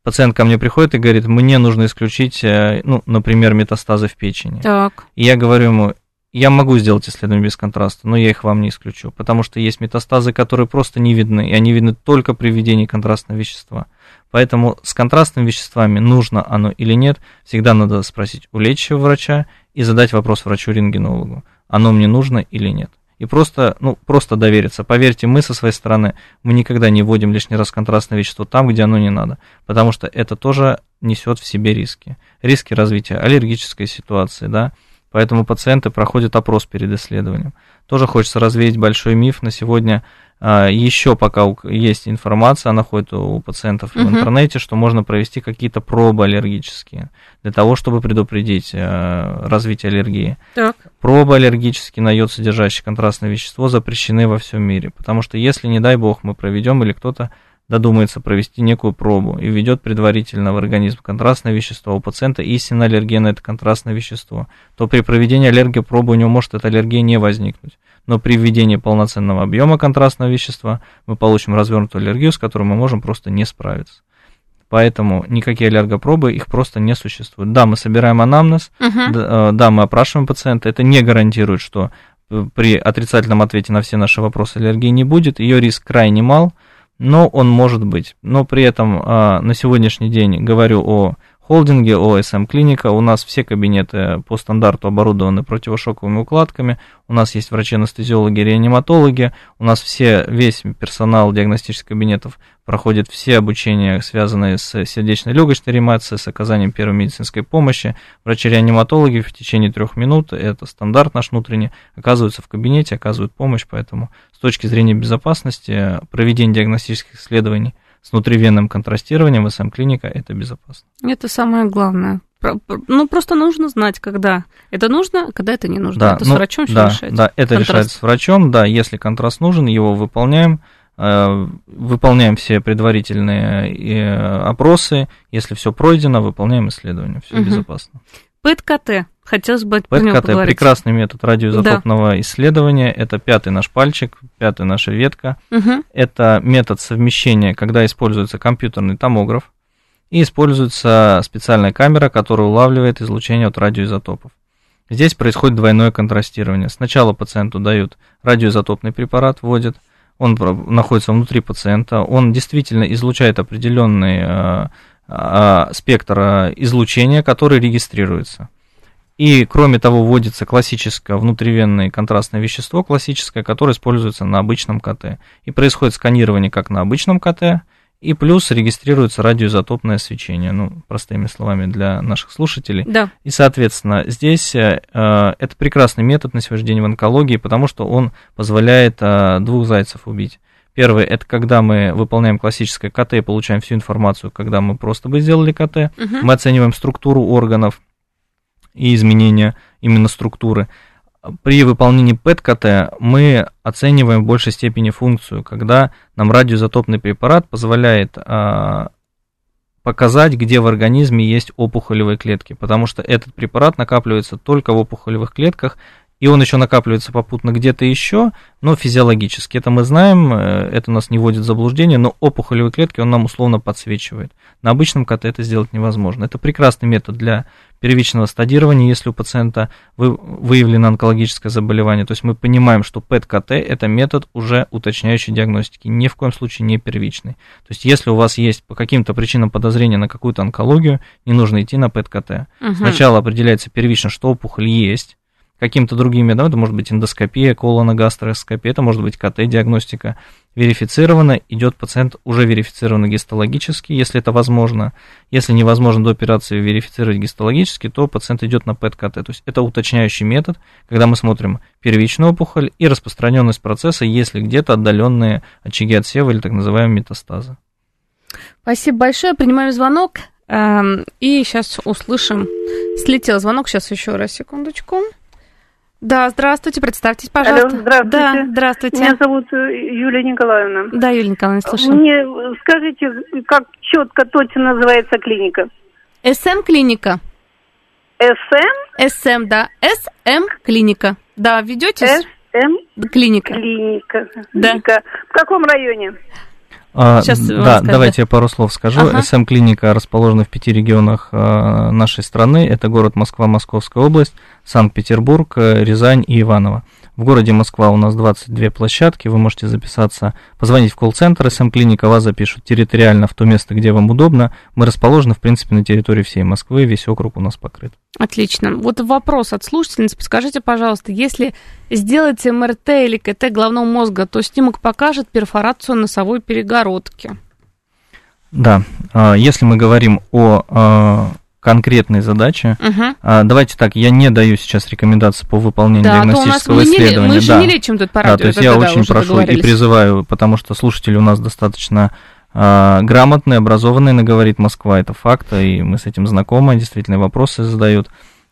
пациент ко мне приходит и говорит, мне нужно исключить, э, ну, например, метастазы в печени. Так. И я говорю ему, я могу сделать исследование без контраста, но я их вам не исключу, потому что есть метастазы, которые просто не видны, и они видны только при введении контрастного вещества. Поэтому с контрастными веществами нужно оно или нет, всегда надо спросить у лечащего врача и задать вопрос врачу-рентгенологу, оно мне нужно или нет. И просто, ну, просто довериться. Поверьте, мы со своей стороны, мы никогда не вводим лишний раз контрастное вещество там, где оно не надо, потому что это тоже несет в себе риски. Риски развития аллергической ситуации, да, Поэтому пациенты проходят опрос перед исследованием. Тоже хочется развеять большой миф. На сегодня еще пока есть информация, она ходит у пациентов угу. в интернете, что можно провести какие-то пробы аллергические для того, чтобы предупредить э, развитие аллергии. Так. Пробы аллергические на йод, содержащие контрастное вещество, запрещены во всем мире. Потому что если, не дай бог, мы проведем или кто-то додумается провести некую пробу и введет предварительно в организм контрастное вещество, у пациента истинно аллергия на это контрастное вещество, то при проведении аллергии пробы у него может эта аллергия не возникнуть но при введении полноценного объема контрастного вещества мы получим развернутую аллергию, с которой мы можем просто не справиться. Поэтому никакие аллергопробы, их просто не существует. Да, мы собираем анамнез, uh-huh. да, да, мы опрашиваем пациента, это не гарантирует, что э, при отрицательном ответе на все наши вопросы аллергии не будет, ее риск крайне мал, но он может быть. Но при этом а, на сегодняшний день говорю о холдинге ОСМ Клиника. У нас все кабинеты по стандарту оборудованы противошоковыми укладками. У нас есть врачи-анестезиологи, реаниматологи. У нас все, весь персонал диагностических кабинетов проходит все обучения, связанные с сердечно-легочной реанимацией, с оказанием первой медицинской помощи. Врачи-реаниматологи в течение трех минут, это стандарт наш внутренний, оказываются в кабинете, оказывают помощь. Поэтому с точки зрения безопасности проведение диагностических исследований – с внутривенным контрастированием СМ-клиника это безопасно. Это самое главное. Ну, просто нужно знать, когда это нужно, а когда это не нужно. Да, это ну, с врачом все да, решается. Да, это контраст. решается с врачом, да, если контраст нужен, его выполняем, э, выполняем все предварительные э, опросы, если все пройдено, выполняем исследование, все угу. безопасно. ПЭТ-КТ. Хотелось бы ПЭТ-КТ – прекрасный метод радиоизотопного да. исследования. Это пятый наш пальчик, пятая наша ветка. Угу. Это метод совмещения, когда используется компьютерный томограф и используется специальная камера, которая улавливает излучение от радиоизотопов. Здесь происходит двойное контрастирование. Сначала пациенту дают радиоизотопный препарат, вводят, он находится внутри пациента, он действительно излучает определенный э, спектр э, излучения, который регистрируется. И, кроме того, вводится классическое внутривенное контрастное вещество, классическое, которое используется на обычном КТ. И происходит сканирование как на обычном КТ, и плюс регистрируется радиоизотопное свечение, ну, простыми словами для наших слушателей. Да. И, соответственно, здесь э, это прекрасный метод на сегодняшний день в онкологии, потому что он позволяет э, двух зайцев убить. Первый – это когда мы выполняем классическое КТ и получаем всю информацию, когда мы просто бы сделали КТ. Угу. Мы оцениваем структуру органов, и изменения именно структуры. При выполнении ПЭТ-КТ мы оцениваем в большей степени функцию, когда нам радиоизотопный препарат позволяет а, показать, где в организме есть опухолевые клетки, потому что этот препарат накапливается только в опухолевых клетках, и он еще накапливается попутно где-то еще, но физиологически. Это мы знаем, э, это нас не вводит в заблуждение, но опухолевые клетки он нам условно подсвечивает. На обычном КТ это сделать невозможно. Это прекрасный метод для первичного стадирования, если у пациента выявлено онкологическое заболевание. То есть мы понимаем, что ПЭТ-КТ – это метод уже уточняющей диагностики, ни в коем случае не первичный. То есть если у вас есть по каким-то причинам подозрения на какую-то онкологию, не нужно идти на ПЭТ-КТ. Угу. Сначала определяется первично, что опухоль есть, каким-то другим методом, это может быть эндоскопия, колоногастроскопия, это может быть КТ-диагностика, верифицировано, идет пациент уже верифицирован гистологически, если это возможно. Если невозможно до операции верифицировать гистологически, то пациент идет на ПЭТ-КТ. То есть это уточняющий метод, когда мы смотрим первичную опухоль и распространенность процесса, если где-то отдаленные очаги отсева или так называемые метастазы. Спасибо большое. Принимаю звонок. Эм, и сейчас услышим. Слетел звонок. Сейчас еще раз, секундочку. Да, здравствуйте, представьтесь, пожалуйста. Алло, здравствуйте. Да, здравствуйте. Меня зовут э, Юлия Николаевна. Да, Юлия Николаевна, слушаю. Мне скажите, как четко, точно называется клиника? СМ клиника. СМ? СМ, да. СМ клиника. Да, ведете? СМ клиника. Клиника. Да. В каком районе? А, Сейчас да, давайте я пару слов скажу. Ага. СМ-клиника расположена в пяти регионах а, нашей страны. Это город Москва, Московская область, Санкт-Петербург, э, Рязань и Иваново. В городе Москва у нас 22 площадки, вы можете записаться, позвонить в колл-центр СМ-клиника, вас запишут территориально в то место, где вам удобно. Мы расположены, в принципе, на территории всей Москвы, весь округ у нас покрыт. Отлично. Вот вопрос от слушательницы. Подскажите, пожалуйста, если сделать МРТ или КТ головного мозга, то снимок покажет перфорацию носовой перегородки? Да, а, если мы говорим о а, конкретные задачи. Мгм. А, давайте так, я не даю сейчас рекомендации по выполнению Да, а то у нас диагностического мы, не, ле- исследования. мы же да. не лечим тут по Да, радио. то есть я да, очень прошу и призываю, потому что слушатели у нас достаточно а, грамотные, образованные, на говорит Москва, это факт, и мы с этим знакомы, действительно вопросы задают.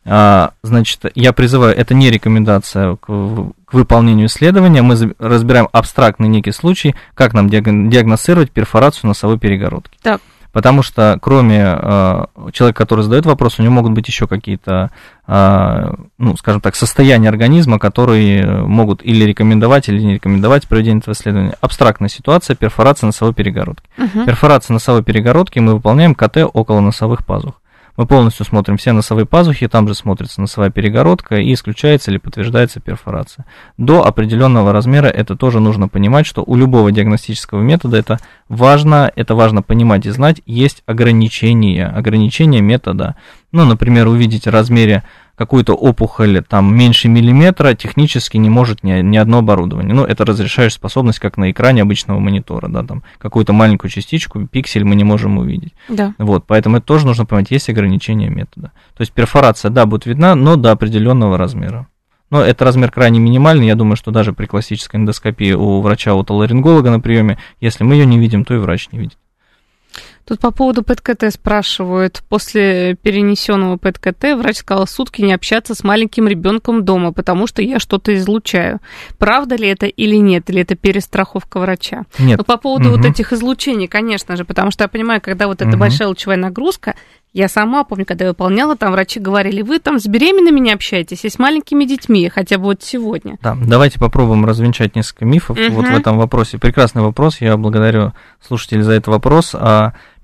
А, значит, я призываю, это не рекомендация к, к выполнению исследования, мы разбираем абстрактный некий случай, как нам диаг- диагностировать перфорацию носовой перегородки. Так. Потому что кроме э, человека, который задает вопрос, у него могут быть еще какие-то, э, ну, скажем так, состояния организма, которые могут или рекомендовать, или не рекомендовать проведение этого исследования. Абстрактная ситуация перфорация носовой перегородки. Мгм. Перфорация носовой перегородки мы выполняем КТ около носовых пазух. Мы полностью смотрим все носовые пазухи, там же смотрится носовая перегородка и исключается или подтверждается перфорация. До определенного размера это тоже нужно понимать, что у любого диагностического метода это важно, это важно понимать и знать, есть ограничения, ограничения метода. Ну, например, увидеть в размере какую-то опухоль там меньше миллиметра технически не может ни, ни одно оборудование. Ну, это разрешающая способность, как на экране обычного монитора, да, там какую-то маленькую частичку, пиксель мы не можем увидеть. Да. Вот, поэтому это тоже нужно понимать, есть ограничения метода. То есть перфорация, да, будет видна, но до определенного размера. Но это размер крайне минимальный, я думаю, что даже при классической эндоскопии у врача-отоларинголога на приеме, если мы ее не видим, то и врач не видит. Тут по поводу ПЭТ-КТ спрашивают. После перенесенного ПЭТ-КТ врач сказал сутки не общаться с маленьким ребенком дома, потому что я что-то излучаю. Правда ли это или нет? Или это перестраховка врача? Нет. Ну, по поводу Мгм. вот этих излучений, конечно же, потому что я понимаю, когда вот эта Мгм. большая лучевая нагрузка, я сама помню, когда я выполняла, там врачи говорили, вы там с беременными не общаетесь и с маленькими детьми, хотя бы вот сегодня. Да, давайте попробуем развенчать несколько мифов Мгм. вот в этом вопросе. Прекрасный вопрос, я благодарю слушателей за этот вопрос.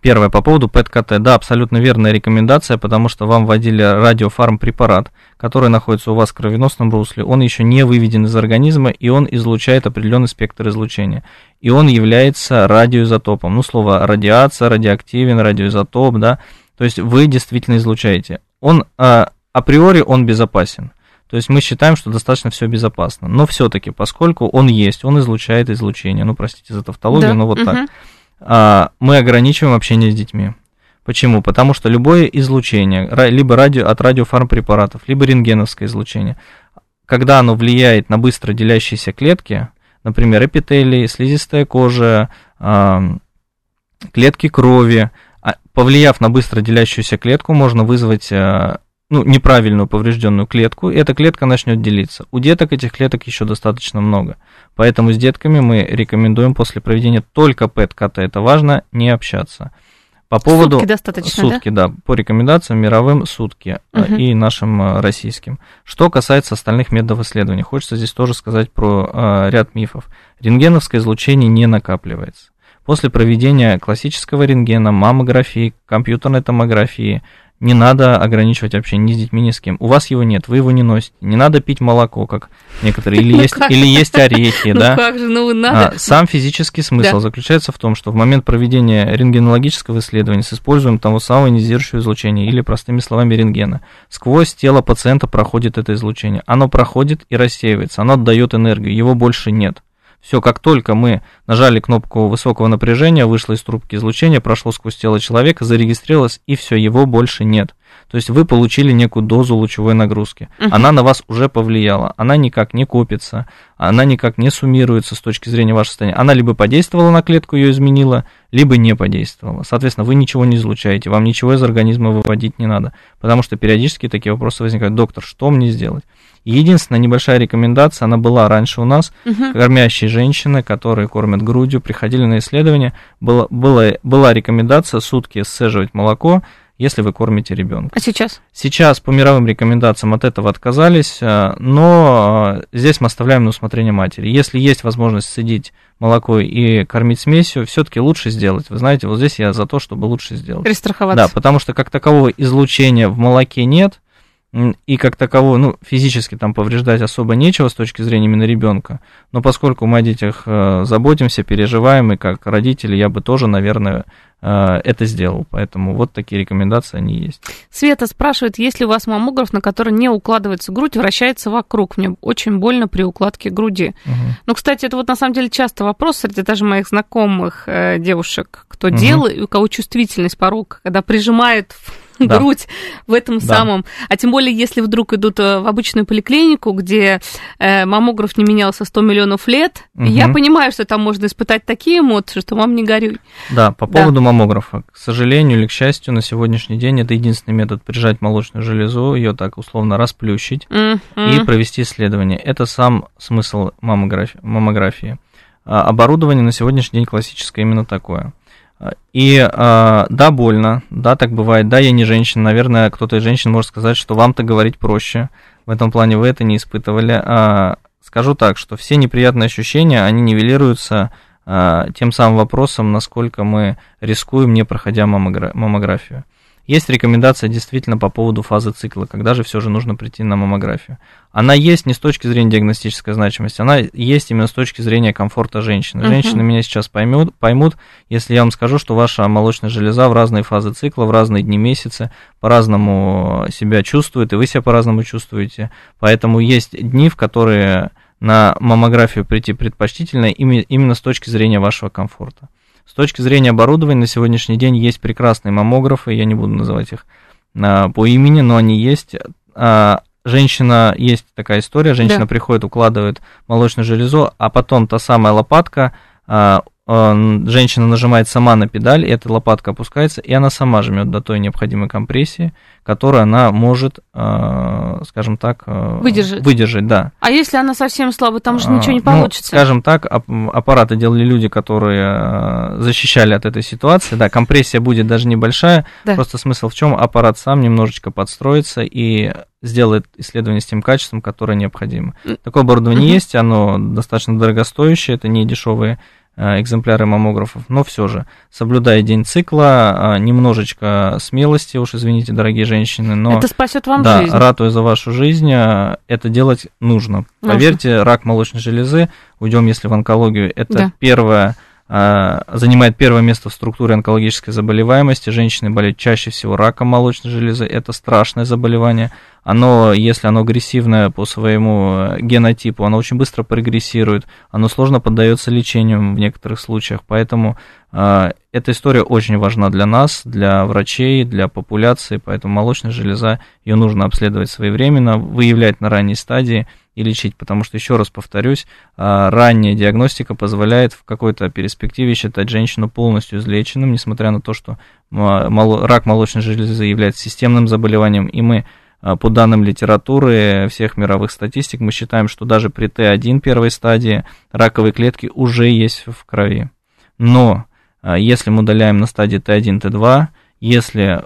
Первое, по поводу ПЭТ-КТ. Да, абсолютно верная рекомендация, потому что вам вводили радиофармпрепарат, который находится у вас в кровеносном русле. Он еще не выведен из организма, и он излучает определенный спектр излучения. И он является радиоизотопом. Ну, слово радиация, радиоактивен, радиоизотоп, да. То есть вы действительно излучаете. Он а, априори он безопасен. То есть мы считаем, что достаточно все безопасно. Но все-таки, поскольку он есть, он излучает излучение. Ну, простите за тавтологию, Да, но вот так. А, мы ограничиваем общение с детьми. Почему? Потому что любое излучение, либо радио, от радиофармпрепаратов, либо рентгеновское излучение, когда оно влияет на быстро делящиеся клетки, например, эпителий, слизистая кожа, клетки крови, а, повлияв на быстро делящуюся клетку, можно вызвать а, ну, неправильную поврежденную клетку, и эта клетка начнет делиться. У деток этих клеток еще достаточно много. Поэтому с детками мы рекомендуем после проведения только ПЭТ-КТ, это важно, не общаться. По поводу... Сутки достаточно, Сутки, да? По рекомендациям мировым сутки Мгм. и нашим а, российским. Что касается остальных методов исследования, хочется здесь тоже сказать про а, ряд мифов. Рентгеновское излучение не накапливается. После проведения классического рентгена, маммографии, компьютерной томографии, не надо ограничивать общение ни с детьми, ни с кем. У вас его нет, вы его не носите. Не надо пить молоко, как некоторые, или Ну есть, или есть орехи, Ну да. как же, ну А, надо... сам физический смысл заключается в том, что в момент проведения рентгенологического исследования с использованием того самого ионизирующего излучения или, простыми словами, рентгена, сквозь тело пациента проходит это излучение. Оно проходит и рассеивается, оно отдает энергию, его больше нет. Все, как только мы нажали кнопку высокого напряжения, вышло из трубки излучение, прошло сквозь тело человека, зарегистрировалось, и все, его больше нет. То есть вы получили некую дозу лучевой нагрузки. Мгм. Она на вас уже повлияла. Она никак не копится, она никак не суммируется с точки зрения вашего состояния. Она либо подействовала на клетку, ее изменила, либо не подействовала. Соответственно, вы ничего не излучаете, вам ничего из организма выводить не надо. Потому что периодически такие вопросы возникают. Доктор, что мне сделать? Единственная небольшая рекомендация, она была раньше у нас, Мгм. кормящие женщины, которые кормят грудью, приходили на исследование, была, была, была рекомендация сутки сцеживать молоко, если вы кормите ребенка. А сейчас? Сейчас по мировым рекомендациям от этого отказались, э, но э, здесь мы оставляем на усмотрение матери. Если есть возможность садить молоко и кормить смесью, все-таки лучше сделать. Вы знаете, вот здесь я за то, чтобы лучше сделать. Перестраховаться. Да, потому что как такового излучения в молоке нет, и как такового, ну, физически там повреждать особо нечего с точки зрения именно ребенка. Но поскольку мы о детях э, заботимся, переживаем, и как родители, я бы тоже, наверное, э, это сделал. Поэтому вот такие рекомендации, они есть. Света спрашивает, есть ли у вас маммограф, на который не укладывается грудь, вращается вокруг. Мне очень больно при укладке груди. Мгм. Ну, кстати, это вот на самом деле часто вопрос среди даже моих знакомых э, девушек, кто Мгм. делает, и у кого чувствительность порог, когда прижимает Да. грудь в этом Да. самом. А тем более, если вдруг идут э, в обычную поликлинику, где э, маммограф не менялся 100 миллионов лет, Мгм. я понимаю, что там можно испытать такие эмоции, что мам не горюй. Да, по Да. поводу маммографа. К сожалению или к счастью, на сегодняшний день это единственный метод прижать молочную железу, ее так условно расплющить М, и провести исследование. Это сам смысл маммографии. маммографии. А, Оборудование на сегодняшний день классическое именно такое. И а, да, больно, да, так бывает, да, я не женщина, наверное, кто-то из женщин может сказать, что вам-то говорить проще, в этом плане вы это не испытывали. А, Скажу так, что все неприятные ощущения, они нивелируются а, тем самым вопросом, насколько мы рискуем, не проходя маммогра- маммографию. Есть рекомендация действительно по поводу фазы цикла, когда же все же нужно прийти на маммографию. Она есть не с точки зрения диагностической значимости, она есть именно с точки зрения комфорта женщины. Женщины меня сейчас поймут, поймут, если я вам скажу, что ваша молочная железа в разные фазы цикла, в разные дни месяца по-разному себя чувствует, и вы себя по-разному чувствуете. Поэтому есть дни, в которые на маммографию прийти предпочтительно именно с точки зрения вашего комфорта. С точки зрения оборудования на сегодняшний день есть прекрасные маммографы, я не буду называть их а, по имени, но они есть. А, женщина, есть такая история, женщина Да. приходит, укладывает молочную железу, а потом та самая лопатка, а, женщина нажимает сама на педаль, и эта лопатка опускается, и она сама жмет до той необходимой компрессии, которую она может, а, скажем так, а, Выдержать. выдержать, да. А если она совсем слабая, там же А, ничего не ну, получится. скажем так, ап- аппараты делали люди, которые защищали от этой ситуации. Да, компрессия будет даже небольшая. Да. Просто смысл в чем аппарат сам немножечко подстроится и сделает исследование с тем качеством, которое необходимо. Такое оборудование есть, оно достаточно дорогостоящее, это не дешевые экземпляры маммографов, но все же, соблюдая день цикла, э, немножечко смелости, уж извините, дорогие женщины, но... Это спасет вам Да, жизнь. ратуя за вашу жизнь, э, это делать нужно. Нужно. Поверьте, рак молочной железы, уйдем если в онкологию, это Да. первое, э, занимает первое место в структуре онкологической заболеваемости. Женщины болеют чаще всего раком молочной железы, это страшное заболевание. Оно, если оно агрессивное по своему э, генотипу, оно очень быстро прогрессирует, оно сложно поддается лечению в некоторых случаях, поэтому э, эта история очень важна для нас, для врачей, для популяции, поэтому молочная железа, ее нужно обследовать своевременно, выявлять на ранней стадии и лечить, потому что, еще раз повторюсь, а, ранняя диагностика позволяет в какой-то перспективе считать женщину полностью излеченным, несмотря на то, что рак молочной железы является системным заболеванием, и мы а, по данным литературы всех мировых статистик, мы считаем, что даже при Т1 первой стадии раковые клетки уже есть в крови. Но а, если мы удаляем на стадии Т1, Т2, если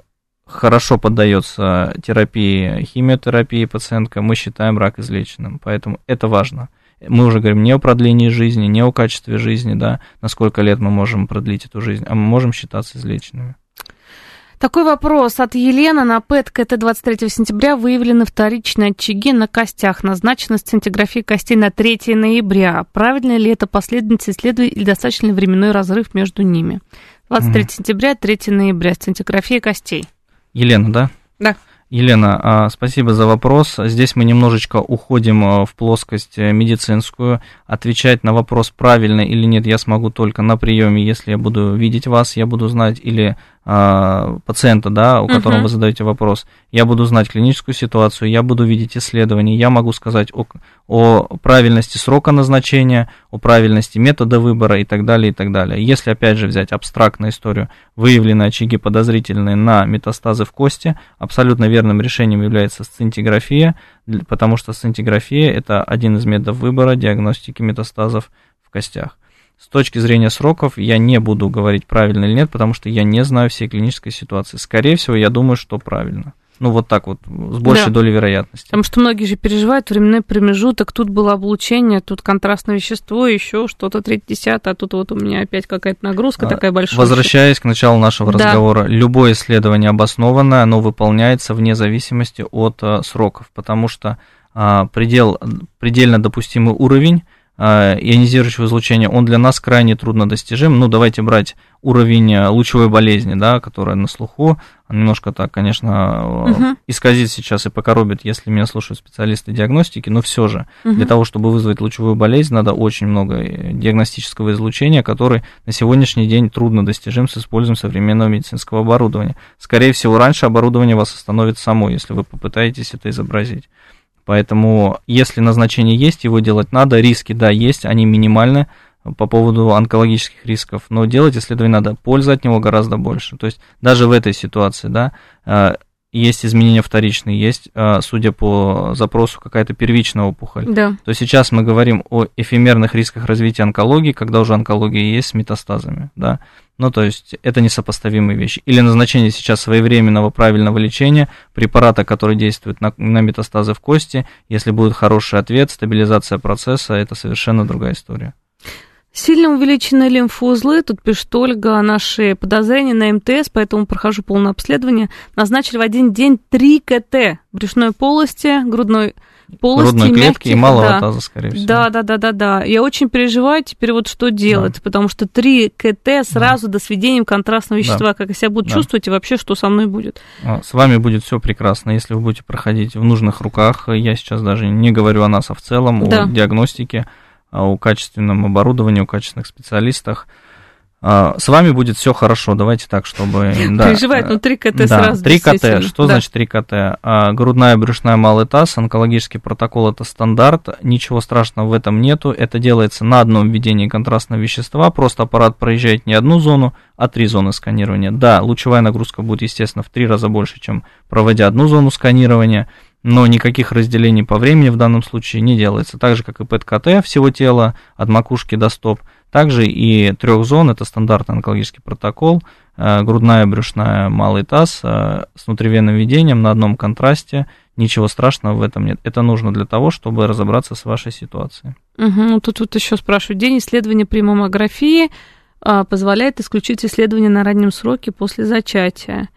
хорошо поддается терапии, химиотерапии пациентка, мы считаем рак излеченным. Поэтому это важно. Мы уже говорим не о продлении жизни, не о качестве жизни, да, на сколько лет мы можем продлить эту жизнь, а мы можем считаться излеченными. Такой вопрос от Елены. На ПЭТ КТ 23 сентября выявлены вторичные очаги на костях. Назначена сцинтиграфия костей на 3 ноября. Правильно ли это последовательность исследований или достаточно временной разрыв между ними? 23 Мгм. сентября, 3 ноября. Сцинтиграфия костей. Елена, да? Да. Елена, а, спасибо за вопрос. Здесь мы немножечко уходим а, в плоскость э, медицинскую. Отвечать на вопрос, правильно или нет, я смогу только на приеме, если я буду видеть вас, я буду знать, или пациента, да, у которого Мгм. вы задаете вопрос, я буду знать клиническую ситуацию, я буду видеть исследования, я могу сказать о, о правильности срока назначения, о правильности метода выбора и так далее, и так далее. Если, опять же, взять абстрактную историю, выявлены очаги подозрительные на метастазы в кости, абсолютно верным решением является сцинтиграфия, потому что сцинтиграфия – это один из методов выбора диагностики метастазов в костях. С точки зрения сроков я не буду говорить правильно или нет, потому что я не знаю всей клинической ситуации. Скорее всего, я думаю, что правильно. Ну, вот так вот, с большей Да. долей вероятности. Потому что многие же переживают временной промежуток. Тут было облучение, тут контрастное вещество, еще что-то третье, десятое, а тут вот у меня опять какая-то нагрузка А, такая большая. Возвращаясь к началу нашего Да. разговора, любое исследование обоснованное, оно выполняется вне зависимости от а, сроков, потому что а, предел, предельно допустимый уровень ионизирующего излучения, он для нас крайне трудно достижим. Ну, давайте брать уровень э, лучевой болезни, да, которая на слуху, немножко так, конечно, угу. исказит сейчас и покоробит, если меня слушают специалисты диагностики, но все же угу. для того, чтобы вызвать лучевую болезнь, надо очень много диагностического излучения, который на сегодняшний день трудно достижим с использованием современного медицинского оборудования. Скорее всего, раньше оборудование вас остановит само, если вы попытаетесь это изобразить. Поэтому, если назначение есть, его делать надо. Риски, да, есть, они минимальны по поводу онкологических рисков, но делать исследование надо, польза от него гораздо больше. То есть даже в этой ситуации, да, э, есть изменения вторичные, есть, э, судя по запросу, какая-то первичная опухоль. Да. То сейчас мы говорим о эфемерных рисках развития онкологии, когда уже онкология есть с метастазами, да. Ну, то есть это несопоставимые вещи. Или назначение сейчас своевременного правильного лечения, препарата, который действует на, на метастазы в кости, если будет хороший ответ, стабилизация процесса, это совершенно другая история. Сильно увеличены лимфоузлы, тут пишет Ольга, наши подозрения на МТС, поэтому прохожу полное обследование. Назначили в один день 3 КТ брюшной полости, грудной полости, Грудной клетки мягких, и малого да. таза, скорее всего. Да, да, да, да, да. Я очень переживаю теперь вот что делать, Да. потому что 3 КТ сразу до сведения контрастного вещества, как я себя буду Да. чувствовать и вообще что со мной будет. А, С вами будет все прекрасно, если вы будете проходить в нужных руках. Я сейчас даже не говорю о нас, а в целом, Да. о диагностике, о качественном оборудовании, о качественных специалистах. А, С вами будет все хорошо. Давайте так, чтобы... да, Переживает, ну 3 КТ да, сразу 3 КТ. Что Да. значит 3 КТ? А, грудная, брюшная, малый таз, онкологический протокол это стандарт, ничего страшного в этом нету. Это делается на одном введении контрастного вещества, просто аппарат проезжает не одну зону, а три зоны сканирования. Да, лучевая нагрузка будет, естественно, в три раза больше, чем проводя одну зону сканирования, но никаких разделений по времени в данном случае не делается. Так же, как и ПЭТ-КТ всего тела, от макушки до стоп, также и трех зон, это стандартный онкологический протокол, э, грудная, брюшная, малый таз э, с внутривенным введением на одном контрасте. Ничего страшного в этом нет. Это нужно для того, чтобы разобраться с вашей ситуацией. Угу, тут вот еще спрашивают, день исследования при маммографии а, позволяет исключить исследование на раннем сроке после зачатия.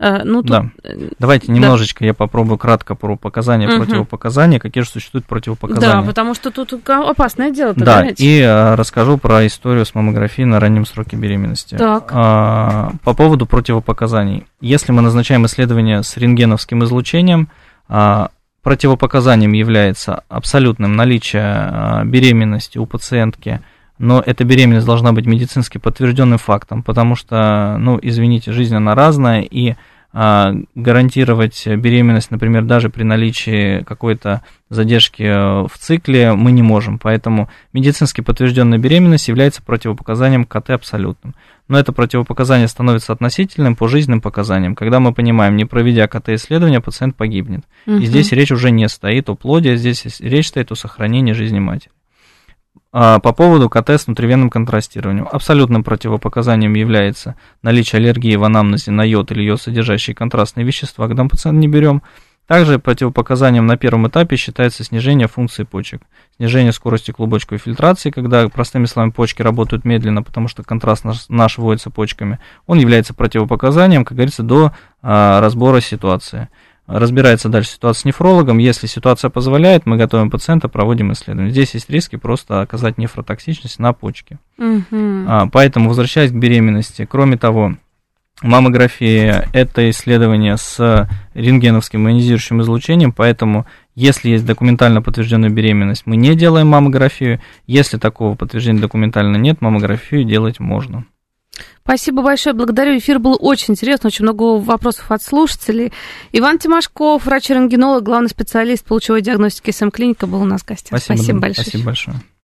А, ну, тут, Да. э, Давайте Да. немножечко я попробую кратко про показания, Мгм. противопоказания, какие же существуют Да, противопоказания. потому что тут опасное дело, Да, понимаете? и э, расскажу про историю с маммографией на раннем сроке беременности. Так. А, по поводу противопоказаний. Если мы назначаем исследование с рентгеновским излучением, а, противопоказанием является абсолютным наличие а, беременности у пациентки, но эта беременность должна быть медицински подтвержденным фактом, потому что, ну, извините, жизнь она разная, и а, гарантировать беременность, например, даже при наличии какой-то задержки э, в цикле мы не можем. Поэтому медицински подтвержденная беременность является противопоказанием КТ абсолютным. Но это противопоказание становится относительным по жизненным показаниям. Когда мы понимаем, не проведя КТ-исследование, пациент погибнет. Мгм. И здесь речь уже не стоит о плоде, здесь речь стоит о сохранении жизни матери. А, По поводу КТ с внутривенным контрастированием. Абсолютным противопоказанием является наличие аллергии в анамнезе на йод или йод, содержащие контрастные вещества, когда мы пациента не берем. Также противопоказанием на первом этапе считается снижение функции почек, снижение скорости клубочковой фильтрации, когда, простыми словами, почки работают медленно, потому что контраст наш, наш вводится почками. Он является противопоказанием, как говорится, до а, разбора ситуации. Разбирается дальше ситуация с нефрологом. Если ситуация позволяет, мы готовим пациента, проводим исследование. Здесь есть риски просто оказать нефротоксичность на почки. Мгм. А, поэтому, возвращаясь к беременности, кроме того, маммография – это исследование с рентгеновским ионизирующим излучением, поэтому, если есть документально подтвержденная беременность, мы не делаем маммографию. Если такого подтверждения документально нет, маммографию делать можно. Спасибо большое, благодарю. Эфир был очень интересный, очень много вопросов от слушателей. Иван Тимошков, врач-рентгенолог, главный специалист по лучевой диагностике СМ-клиника, был у нас в гостях. Спасибо, Спасибо большое. Спасибо большое.